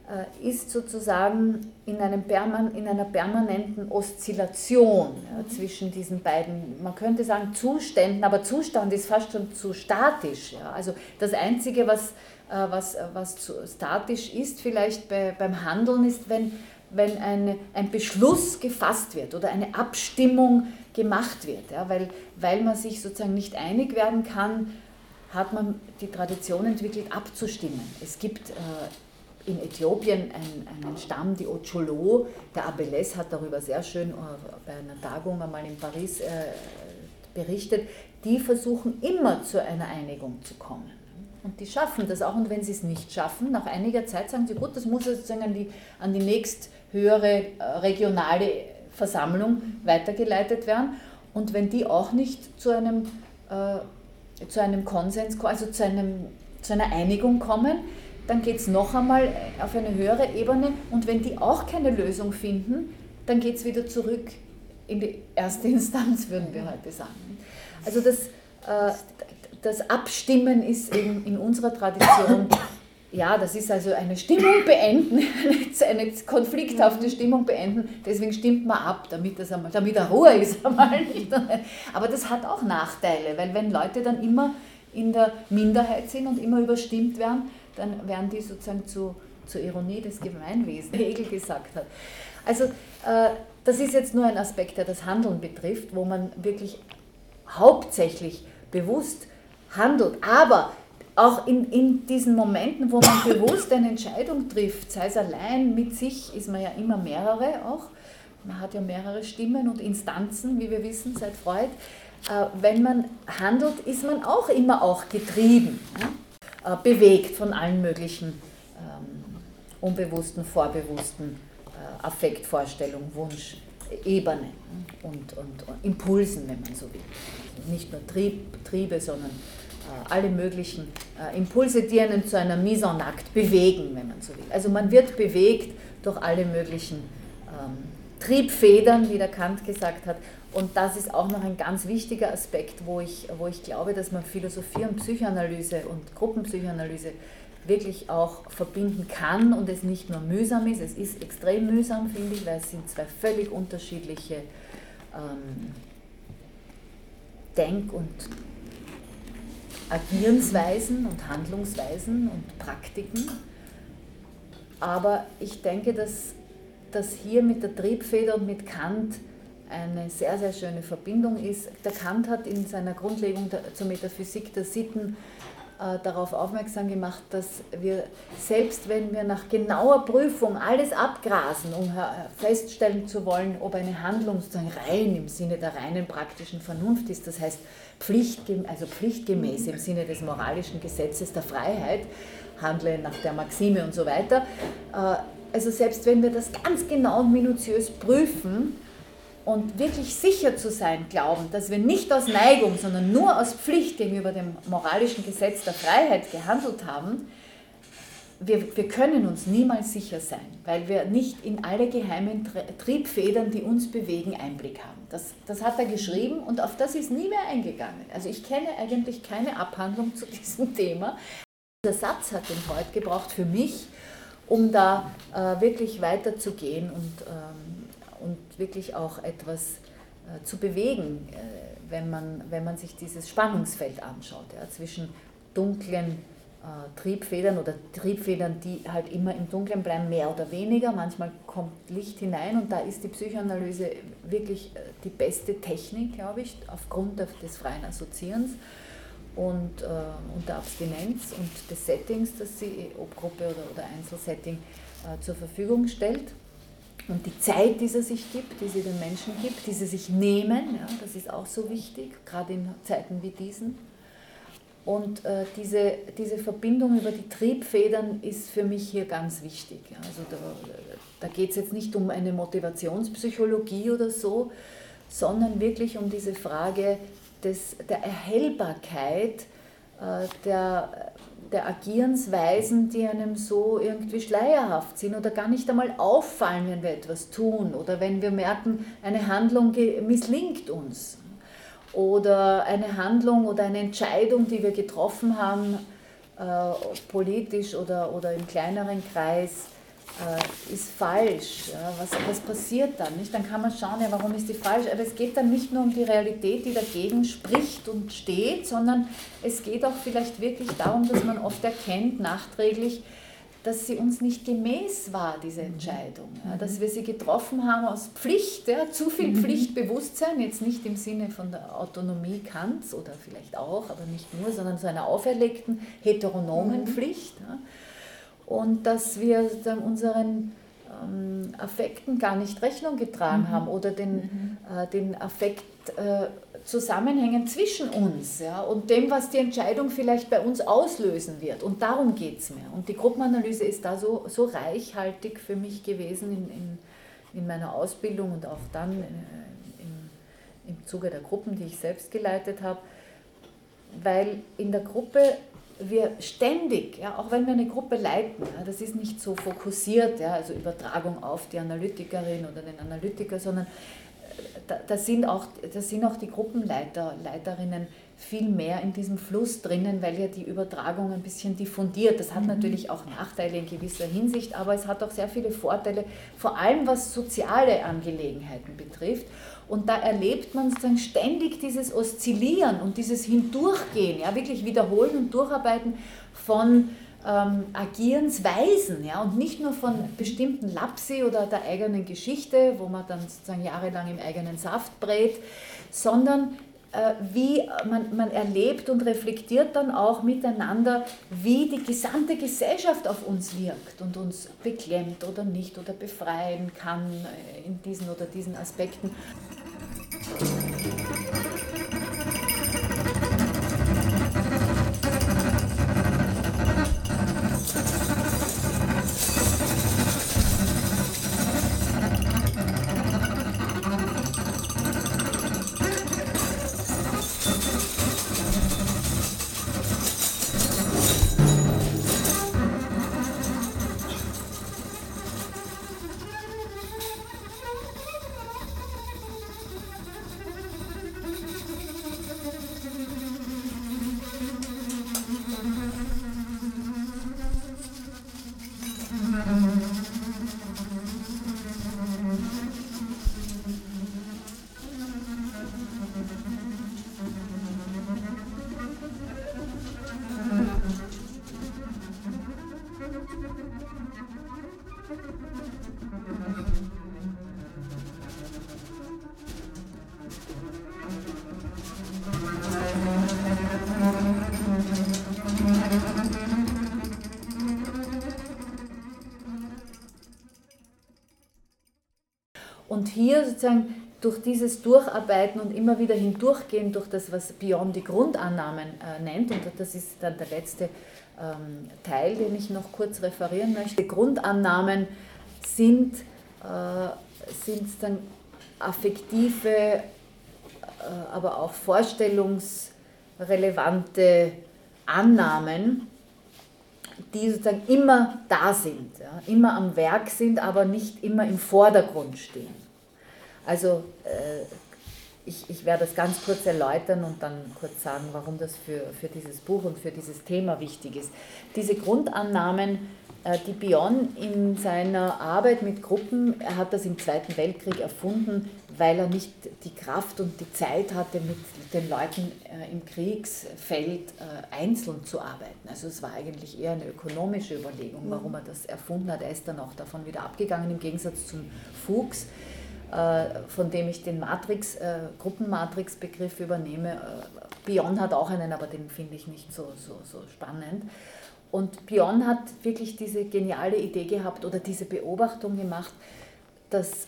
äh, ist sozusagen in, einem Perman in einer permanenten Oszillation ja, mhm. zwischen diesen beiden, man könnte sagen Zuständen, aber Zustand ist fast schon zu statisch. Ja. Also das Einzige, was, was, was zu statisch ist vielleicht bei, beim Handeln, ist, wenn, wenn eine, ein Beschluss gefasst wird oder eine Abstimmung gemacht wird, ja, weil, weil man sich sozusagen nicht einig werden kann, hat man die Tradition entwickelt, abzustimmen. Es gibt äh, in Äthiopien einen, einen Stamm, die Ocholo. Der Abeles hat darüber sehr schön äh, bei einer Tagung einmal in Paris äh, berichtet. Die versuchen immer zu einer Einigung zu kommen. Und die schaffen das auch. Und wenn sie es nicht schaffen, nach einiger Zeit sagen sie, gut, das muss sozusagen an die, an die nächsthöhere äh, regionale Versammlung weitergeleitet werden. Und wenn die auch nicht zu einem, äh, zu einem Konsens, also zu, einem, zu einer Einigung kommen, dann geht es noch einmal auf eine höhere Ebene und wenn die auch keine Lösung finden, dann geht es wieder zurück in die erste Instanz, würden wir heute sagen. Also das, äh, das Abstimmen ist eben in unserer Tradition, ja, das ist also eine Stimmung beenden, eine konflikthafte Stimmung beenden, deswegen stimmt man ab, damit, das einmal, damit er Ruhe ist. Einmal. Aber das hat auch Nachteile, weil wenn Leute dann immer in der Minderheit sind und immer überstimmt werden, dann werden die sozusagen zu, zur Ironie des Gemeinwesens, wie Hegel gesagt hat. Also äh, das ist jetzt nur ein Aspekt, der das Handeln betrifft, wo man wirklich hauptsächlich bewusst handelt. Aber auch in, in diesen Momenten, wo man bewusst eine Entscheidung trifft, sei es allein mit sich, ist man ja immer mehrere auch. Man hat ja mehrere Stimmen und Instanzen, wie wir wissen, seit Freud. Äh, wenn man handelt, ist man auch immer auch getrieben. Äh, bewegt von allen möglichen ähm, unbewussten, vorbewussten äh, Affektvorstellungen, Wunsch, Ebenen und, und, und, Impulsen, wenn man so will. Also nicht nur Trieb, Triebe, sondern alle möglichen äh, Impulse, die einen zu einer Mise en acte bewegen, wenn man so will. Also man wird bewegt durch alle möglichen ähm, Triebfedern, wie der Kant gesagt hat, und das ist auch noch ein ganz wichtiger Aspekt, wo ich, wo ich glaube, dass man Philosophie und Psychoanalyse und Gruppenpsychoanalyse wirklich auch verbinden kann und es nicht nur mühsam ist. Es ist extrem mühsam, finde ich, weil es sind zwei völlig unterschiedliche ähm, Denk- und Agierensweisen und Handlungsweisen und Praktiken. Aber ich denke, dass, dass hier mit der Triebfeder und mit Kant eine sehr, sehr schöne Verbindung ist. Der Kant hat in seiner Grundlegung zur Metaphysik der Sitten äh, darauf aufmerksam gemacht, dass wir, selbst wenn wir nach genauer Prüfung alles abgrasen, um feststellen zu wollen, ob eine Handlung sozusagen rein im Sinne der reinen praktischen Vernunft ist, das heißt pflichtgem also pflichtgemäß im Sinne des moralischen Gesetzes der Freiheit, handle nach der Maxime und so weiter, äh, also selbst wenn wir das ganz genau und minutiös prüfen, und wirklich sicher zu sein glauben, dass wir nicht aus Neigung, sondern nur aus Pflicht gegenüber dem moralischen Gesetz der Freiheit gehandelt haben, wir, wir können uns niemals sicher sein, weil wir nicht in alle geheimen Triebfedern, die uns bewegen, Einblick haben. Das, das hat er geschrieben und auf das ist nie mehr eingegangen. Also ich kenne eigentlich keine Abhandlung zu diesem Thema. Der Satz hat den Freud gebraucht für mich, um da äh, wirklich weiterzugehen und, ähm, und wirklich auch etwas äh, zu bewegen, äh, wenn, man, wenn man sich dieses Spannungsfeld anschaut ja, zwischen dunklen äh, Triebfedern oder Triebfedern, die halt immer im Dunkeln bleiben, mehr oder weniger. Manchmal kommt Licht hinein und da ist die Psychoanalyse wirklich äh, die beste Technik, glaube ich, aufgrund des freien Assoziierens und, äh, und der Abstinenz und des Settings, das sie, ob Gruppe oder, oder Einzelsetting, äh, zur Verfügung stellt. Und die Zeit, die sie sich gibt, die sie den Menschen gibt, die sie sich nehmen, ja, das ist auch so wichtig, gerade in Zeiten wie diesen. Und äh, diese, diese Verbindung über die Triebfedern ist für mich hier ganz wichtig. Ja. Also da, da geht es jetzt nicht um eine Motivationspsychologie oder so, sondern wirklich um diese Frage des, der Erhellbarkeit äh, der, der Agierensweisen, die einem so irgendwie schleierhaft sind oder gar nicht einmal auffallen, wenn wir etwas tun oder wenn wir merken, eine Handlung misslingt uns oder eine Handlung oder eine Entscheidung, die wir getroffen haben, äh, politisch oder, oder im kleineren Kreis, äh, ist falsch. Ja, was, was passiert dann? Nicht? Dann kann man schauen, ja, warum ist die falsch? Aber es geht dann nicht nur um die Realität, die dagegen spricht und steht, sondern es geht auch vielleicht wirklich darum, dass man oft erkennt, nachträglich, dass sie uns nicht gemäß war, diese mhm. Entscheidung. Ja, dass mhm. wir sie getroffen haben aus Pflicht, ja, zu viel mhm. Pflichtbewusstsein, jetzt nicht im Sinne von der Autonomie Kants oder vielleicht auch, aber nicht nur, sondern so einer auferlegten heteronomen Pflicht. Ja. Und dass wir unseren ähm, Affekten gar nicht Rechnung getragen mhm. haben oder den, mhm. äh, den Affekt äh, Zusammenhängen zwischen uns ja, und dem, was die Entscheidung vielleicht bei uns auslösen wird. Und darum geht es mir. Und die Gruppenanalyse ist da so, so reichhaltig für mich gewesen in, in, in meiner Ausbildung und auch dann äh, im, im Zuge der Gruppen, die ich selbst geleitet habe, weil in der Gruppe wir ständig, ja, auch wenn wir eine Gruppe leiten, ja, das ist nicht so fokussiert, ja, also Übertragung auf die Analytikerin oder den Analytiker, sondern da, da, sind auch, da sind auch die Gruppenleiter, Leiterinnen viel mehr in diesem Fluss drinnen, weil ja die Übertragung ein bisschen diffundiert. Das hat mhm. natürlich auch Nachteile in gewisser Hinsicht, aber es hat auch sehr viele Vorteile, vor allem was soziale Angelegenheiten betrifft. Und da erlebt man sozusagen ständig dieses Oszillieren und dieses Hindurchgehen, ja, wirklich wiederholen und durcharbeiten von ähm, Agierensweisen ja, und nicht nur von bestimmten Lapsi oder der eigenen Geschichte, wo man dann sozusagen jahrelang im eigenen Saft brät, sondern äh, wie man, man erlebt und reflektiert dann auch miteinander, wie die gesamte Gesellschaft auf uns wirkt und uns beklemmt oder nicht oder befreien kann äh, in diesen oder diesen Aspekten. Thank you. Hier sozusagen durch dieses Durcharbeiten und immer wieder hindurchgehen durch das, was Beyond die Grundannahmen äh, nennt, und das ist dann der letzte ähm, Teil, den ich noch kurz referieren möchte. Die Grundannahmen sind, äh, sind dann affektive, äh, aber auch vorstellungsrelevante Annahmen, die sozusagen immer da sind, ja, immer am Werk sind, aber nicht immer im Vordergrund stehen. Also äh, ich, ich werde das ganz kurz erläutern und dann kurz sagen, warum das für, für dieses Buch und für dieses Thema wichtig ist. Diese Grundannahmen äh, die Bion in seiner Arbeit mit Gruppen, er hat das im Zweiten Weltkrieg erfunden, weil er nicht die Kraft und die Zeit hatte, mit den Leuten äh, im Kriegsfeld äh, einzeln zu arbeiten. Also es war eigentlich eher eine ökonomische Überlegung, warum er das erfunden hat. Er ist dann auch davon wieder abgegangen, im Gegensatz zum Fuchs, von dem ich den Matrix, Gruppenmatrix-Begriff übernehme. Bion hat auch einen, aber den finde ich nicht so, so, so spannend. Und Björn hat wirklich diese geniale Idee gehabt oder diese Beobachtung gemacht, dass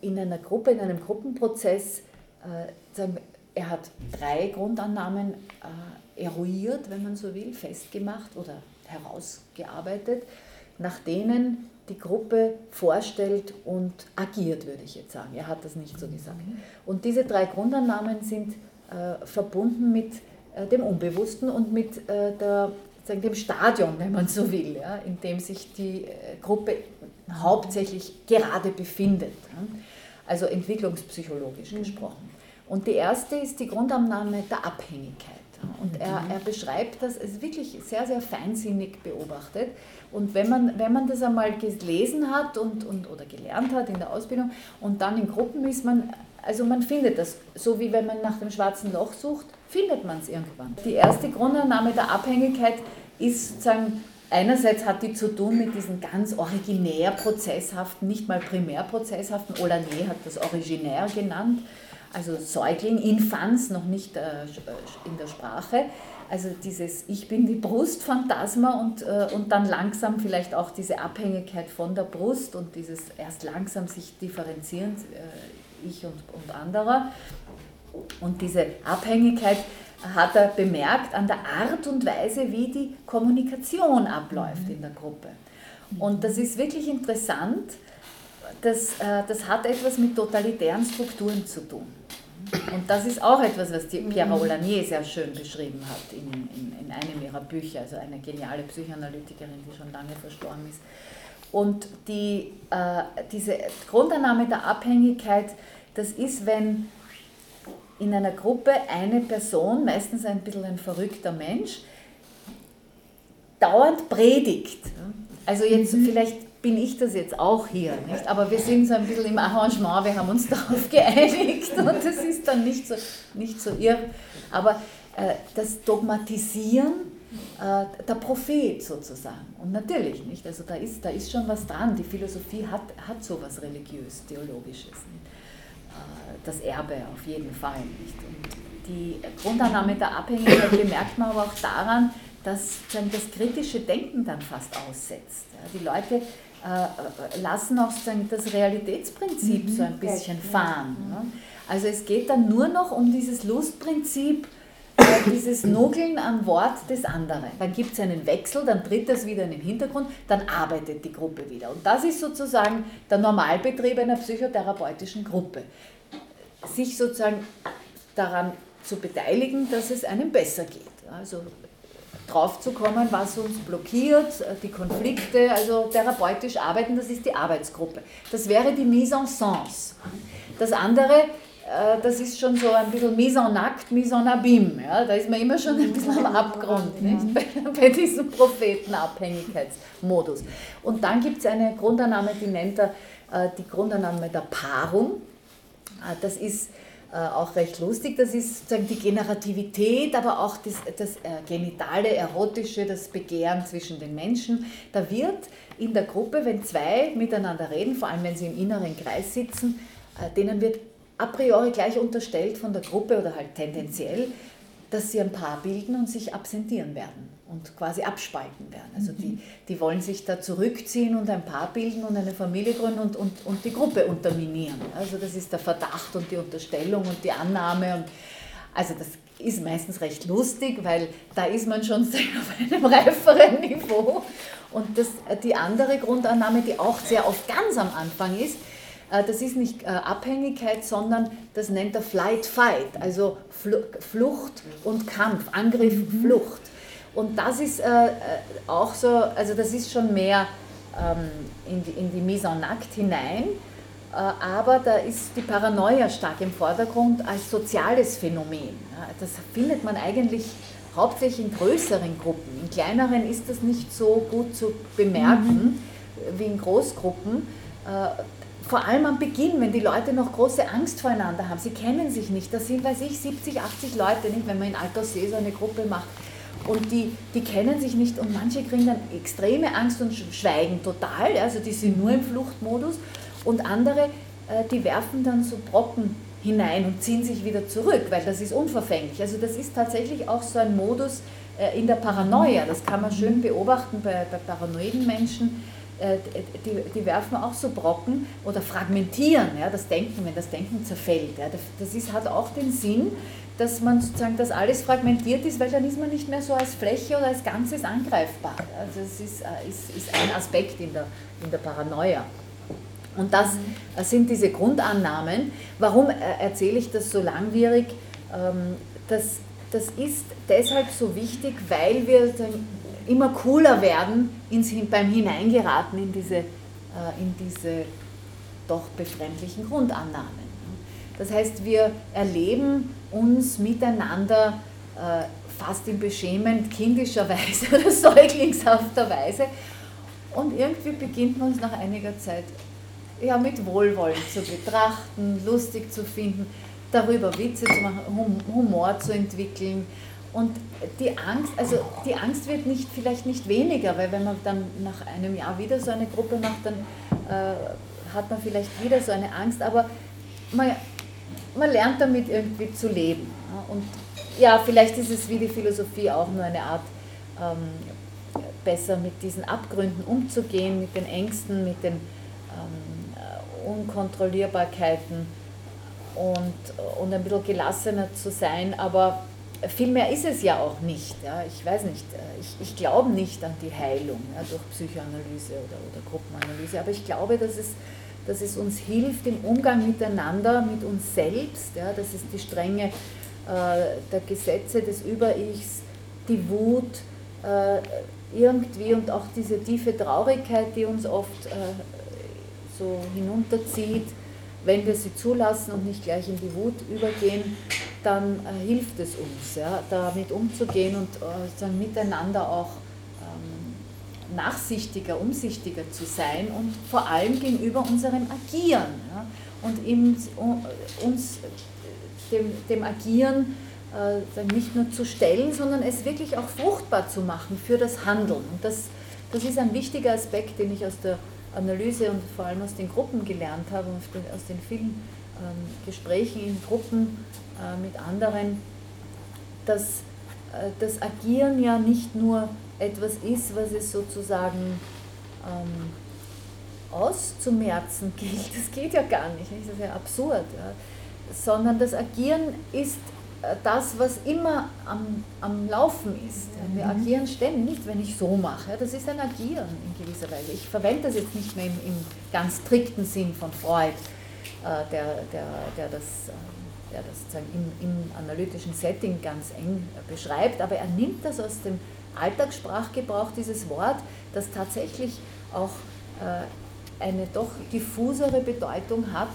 in einer Gruppe, in einem Gruppenprozess, äh, er hat drei Grundannahmen äh, eruiert, wenn man so will, festgemacht oder herausgearbeitet, nach denen die Gruppe vorstellt und agiert, würde ich jetzt sagen. Er hat das nicht so gesagt. Und diese drei Grundannahmen sind äh, verbunden mit äh, dem Unbewussten und mit äh, der sagen, dem Stadion, wenn man so will, ja, in dem sich die äh, Gruppe hauptsächlich gerade befindet. Ja. Also entwicklungspsychologisch mhm. gesprochen. Und die erste ist die Grundannahme der Abhängigkeit. Und er, mhm. er beschreibt das, es ist wirklich sehr, sehr feinsinnig beobachtet. Und wenn man, wenn man das einmal gelesen hat und, und, oder gelernt hat in der Ausbildung und dann in Gruppen ist, man, also man findet das, so wie wenn man nach dem schwarzen Loch sucht, findet man es irgendwann. Die erste Grundannahme der Abhängigkeit ist sozusagen, einerseits hat die zu tun mit diesen ganz originär prozesshaften, nicht mal primär prozesshaften, Olanier hat das originär genannt, also Säugling, Infanz, noch nicht äh, in der Sprache. Also dieses Ich bin die Brust-Phantasma und, äh, und dann langsam vielleicht auch diese Abhängigkeit von der Brust und dieses erst langsam sich differenzieren, äh, ich und, und anderer. Und diese Abhängigkeit hat er bemerkt an der Art und Weise, wie die Kommunikation abläuft in der Gruppe. Und das ist wirklich interessant. Das, äh, das hat etwas mit totalitären Strukturen zu tun. Und das ist auch etwas, was die Pierre Olanier sehr schön beschrieben hat in, in, in einem ihrer Bücher, also eine geniale Psychoanalytikerin, die schon lange verstorben ist. Und die, äh, diese Grundannahme der Abhängigkeit, das ist, wenn in einer Gruppe eine Person, meistens ein bisschen ein verrückter Mensch, dauernd predigt. Also jetzt mhm. vielleicht bin ich das jetzt auch hier, nicht? aber wir sind so ein bisschen im Arrangement, wir haben uns darauf geeinigt und das ist dann nicht so, nicht so irr. Aber äh, das Dogmatisieren, äh, der Prophet sozusagen. Und natürlich, nicht? Also da ist, da ist schon was dran. Die Philosophie hat, hat so was religiös-theologisches. Nicht? das Erbe auf jeden Fall nicht. Und die Grundannahme der Abhängigkeit bemerkt man aber auch daran, dass das kritische Denken dann fast aussetzt. Die Leute äh, lassen auch das Realitätsprinzip mhm, so ein bisschen fahren. Also es geht dann nur noch um dieses Lustprinzip, äh, dieses Nugeln am Wort des anderen. Dann gibt es einen Wechsel, dann tritt das wieder in den Hintergrund, dann arbeitet die Gruppe wieder. Und das ist sozusagen der Normalbetrieb einer psychotherapeutischen Gruppe sich sozusagen daran zu beteiligen, dass es einem besser geht. Also drauf zu kommen, was uns blockiert, äh, die Konflikte, also therapeutisch arbeiten, das ist die Arbeitsgruppe. Das wäre die Mise en Sens. Das andere, äh, das ist schon so ein bisschen Mise en Acte, Mise en Abîme. Ja? Da ist man immer schon ein bisschen am Abgrund nicht? Bei, bei diesem Prophetenabhängigkeitsmodus. Und dann gibt es eine Grundannahme, die nennt er äh, die Grundannahme der Paarung. Das ist auch recht lustig. Das ist sozusagen die Generativität, aber auch das, das äh, genitale, erotische, das Begehren zwischen den Menschen. Da wird in der Gruppe, wenn zwei miteinander reden, vor allem wenn sie im inneren Kreis sitzen, äh, denen wird a priori gleich unterstellt von der Gruppe oder halt tendenziell, dass sie ein Paar bilden und sich absentieren werden und quasi abspalten werden. Also die, mhm. die wollen sich da zurückziehen und ein Paar bilden und eine Familie gründen und, und, und die Gruppe unterminieren. Also das ist der Verdacht und die Unterstellung und die Annahme. Und, also das ist meistens recht lustig, weil da ist man schon auf einem reiferen Niveau. Und das, die andere Grundannahme, die auch sehr oft ganz am Anfang ist, äh, das ist nicht äh, Abhängigkeit, sondern das nennt er Flight-Fight, also Flucht und Kampf, Angriff, mhm. Flucht. Und das ist äh, äh, auch so, also das ist schon mehr ähm, in, die, in die Mise en Acte hinein, äh, aber da ist die Paranoia stark im Vordergrund als soziales Phänomen. Das findet man eigentlich hauptsächlich in größeren Gruppen. In kleineren ist das nicht so gut zu bemerken mhm. wie in Großgruppen. Äh, vor allem am Beginn, wenn die Leute noch große Angst voreinander haben. Sie kennen sich nicht. Da sind, weiß ich, 70, 80 Leute, nicht? wenn man in Alterssee so eine Gruppe macht. Und die, die kennen sich nicht und manche kriegen dann extreme Angst und schweigen total. Also die sind nur im Fluchtmodus. Und andere, äh, die werfen dann so Brocken hinein und ziehen sich wieder zurück, weil das ist unverfänglich. Also das ist tatsächlich auch so ein Modus äh, in der Paranoia. Das kann man schön beobachten bei, bei paranoiden Menschen. Äh, die, die werfen auch so Brocken oder fragmentieren ja, das Denken, wenn das Denken zerfällt. Ja. Das ist, hat auch den Sinn, dass man sozusagen, dass alles fragmentiert ist, weil dann ist man nicht mehr so als Fläche oder als Ganzes angreifbar. Also es ist, ist, ist ein Aspekt in der, in der Paranoia. Und das sind diese Grundannahmen. Warum erzähle ich das so langwierig? Ähm, das, das ist deshalb so wichtig, weil wir immer cooler werden ins, beim Hineingeraten in diese, äh, in diese doch befremdlichen Grundannahmen. Das heißt, wir erleben uns miteinander äh, fast in beschämend kindischer Weise oder säuglingshafter Weise und irgendwie beginnt man uns nach einiger Zeit ja, mit Wohlwollen zu betrachten, lustig zu finden, darüber Witze zu machen, Humor zu entwickeln. Und die Angst, also die Angst wird nicht, vielleicht nicht weniger, weil wenn man dann nach einem Jahr wieder so eine Gruppe macht, dann äh, hat man vielleicht wieder so eine Angst, aber man, man lernt damit irgendwie zu leben. Und ja, vielleicht ist es wie die Philosophie auch nur eine Art, ähm, besser mit diesen Abgründen umzugehen, mit den Ängsten, mit den ähm, Unkontrollierbarkeiten und, und ein bisschen gelassener zu sein, aber viel mehr ist es ja auch nicht. Ja. Ich weiß nicht, ich, ich glaube nicht an die Heilung ja, durch Psychoanalyse oder, oder Gruppenanalyse, aber ich glaube, dass es, dass es uns hilft im Umgang miteinander, mit uns selbst, ja, dass es die Strenge äh, der Gesetze des Über-Ichs, die Wut, äh, irgendwie und auch diese tiefe Traurigkeit, die uns oft äh, so hinunterzieht, wenn wir sie zulassen und nicht gleich in die Wut übergehen, dann äh, hilft es uns, ja, damit umzugehen und äh, miteinander auch nachsichtiger, umsichtiger zu sein und vor allem gegenüber unserem Agieren. Ja, und im, uns dem, dem Agieren äh, nicht nur zu stellen, sondern es wirklich auch fruchtbar zu machen für das Handeln. Und das, das ist ein wichtiger Aspekt, den ich aus der Analyse und vor allem aus den Gruppen gelernt habe und aus den vielen ähm, Gesprächen in Gruppen äh, mit anderen, dass äh, das Agieren ja nicht nur etwas ist, was es sozusagen ähm, auszumerzen gilt. Das geht ja gar nicht, das ist ja absurd. Ja. Sondern das Agieren ist das, was immer am, am Laufen ist. Wir mhm. agieren ständig, nicht wenn ich so mache. Das ist ein Agieren in gewisser Weise. Ich verwende das jetzt nicht mehr im, im ganz strikten Sinn von Freud, äh, der, der, der das, äh, der das im, im analytischen Setting ganz eng beschreibt, aber er nimmt das aus dem Alltagssprachgebrauch, dieses Wort, das tatsächlich auch äh, eine doch diffusere Bedeutung hat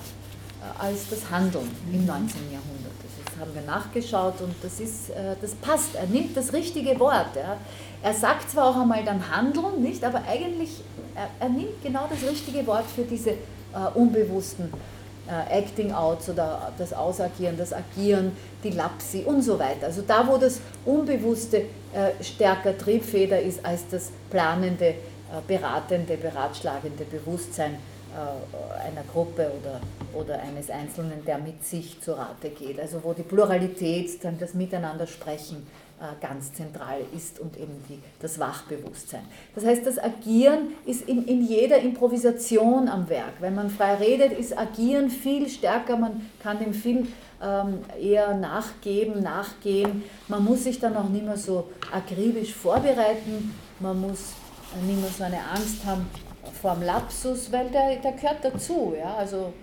als das Handeln im 19. Jahrhundert haben wir nachgeschaut und das, ist, äh, das passt. Er nimmt das richtige Wort. Ja. Er sagt zwar auch einmal dann handeln, nicht, aber eigentlich, er, er nimmt genau das richtige Wort für diese äh, unbewussten äh, Acting Outs oder das Ausagieren, das Agieren, die Lapsi und so weiter. Also da, wo das Unbewusste äh, stärker Triebfeder ist als das planende, äh, beratende, beratschlagende Bewusstsein äh, einer Gruppe oder, oder eines Einzelnen, der mit sich zu Rate geht. Also wo die Pluralität, dann das Miteinandersprechen äh, ganz zentral ist und eben die, das Wachbewusstsein. Das heißt, das Agieren ist in, in jeder Improvisation am Werk. Wenn man frei redet, ist Agieren viel stärker, man kann dem viel ähm, eher nachgeben, nachgehen. Man muss sich dann auch nicht mehr so akribisch vorbereiten, man muss nicht mehr so eine Angst haben, vorm Lapsus, weil der, der gehört dazu. Ja? Also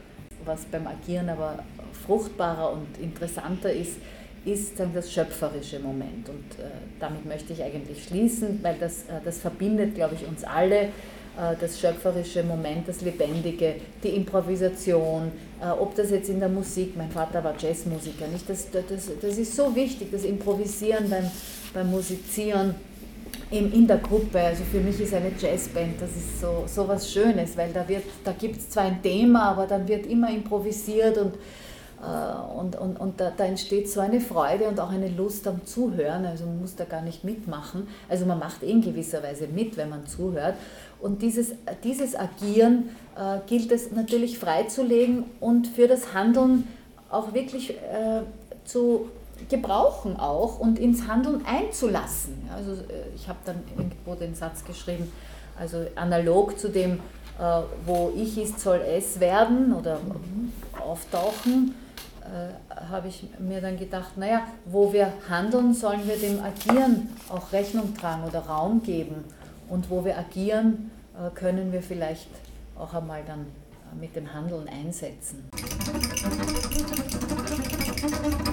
was beim Agieren aber fruchtbarer und interessanter ist, ist dann das schöpferische Moment. Und äh, damit möchte ich eigentlich schließen, weil das, äh, das verbindet, glaube ich, uns alle. Äh, das schöpferische Moment, das Lebendige, die Improvisation, äh, ob das jetzt in der Musik, mein Vater war Jazzmusiker, nicht? Das, das, das ist so wichtig, das Improvisieren beim, beim Musizieren in der Gruppe. Also für mich ist eine Jazzband, das ist so, so was Schönes, weil da, da gibt es zwar ein Thema, aber dann wird immer improvisiert und und, und, und da, da, entsteht so eine Freude und auch eine Lust am Zuhören. Also man muss da gar nicht mitmachen. Also man macht in gewisser Weise mit, wenn man zuhört. Und dieses, dieses Agieren äh, gilt es natürlich freizulegen und für das Handeln auch wirklich äh, zu gebrauchen auch und ins Handeln einzulassen. Also äh, ich habe dann irgendwo den Satz geschrieben, also analog zu dem, äh, wo ich ist, soll es werden oder auftauchen, äh, habe ich mir dann gedacht, naja, wo wir handeln, sollen wir dem Agieren auch Rechnung tragen oder Raum geben. Und wo wir agieren, äh, können wir vielleicht auch einmal dann mit dem Handeln einsetzen. Musik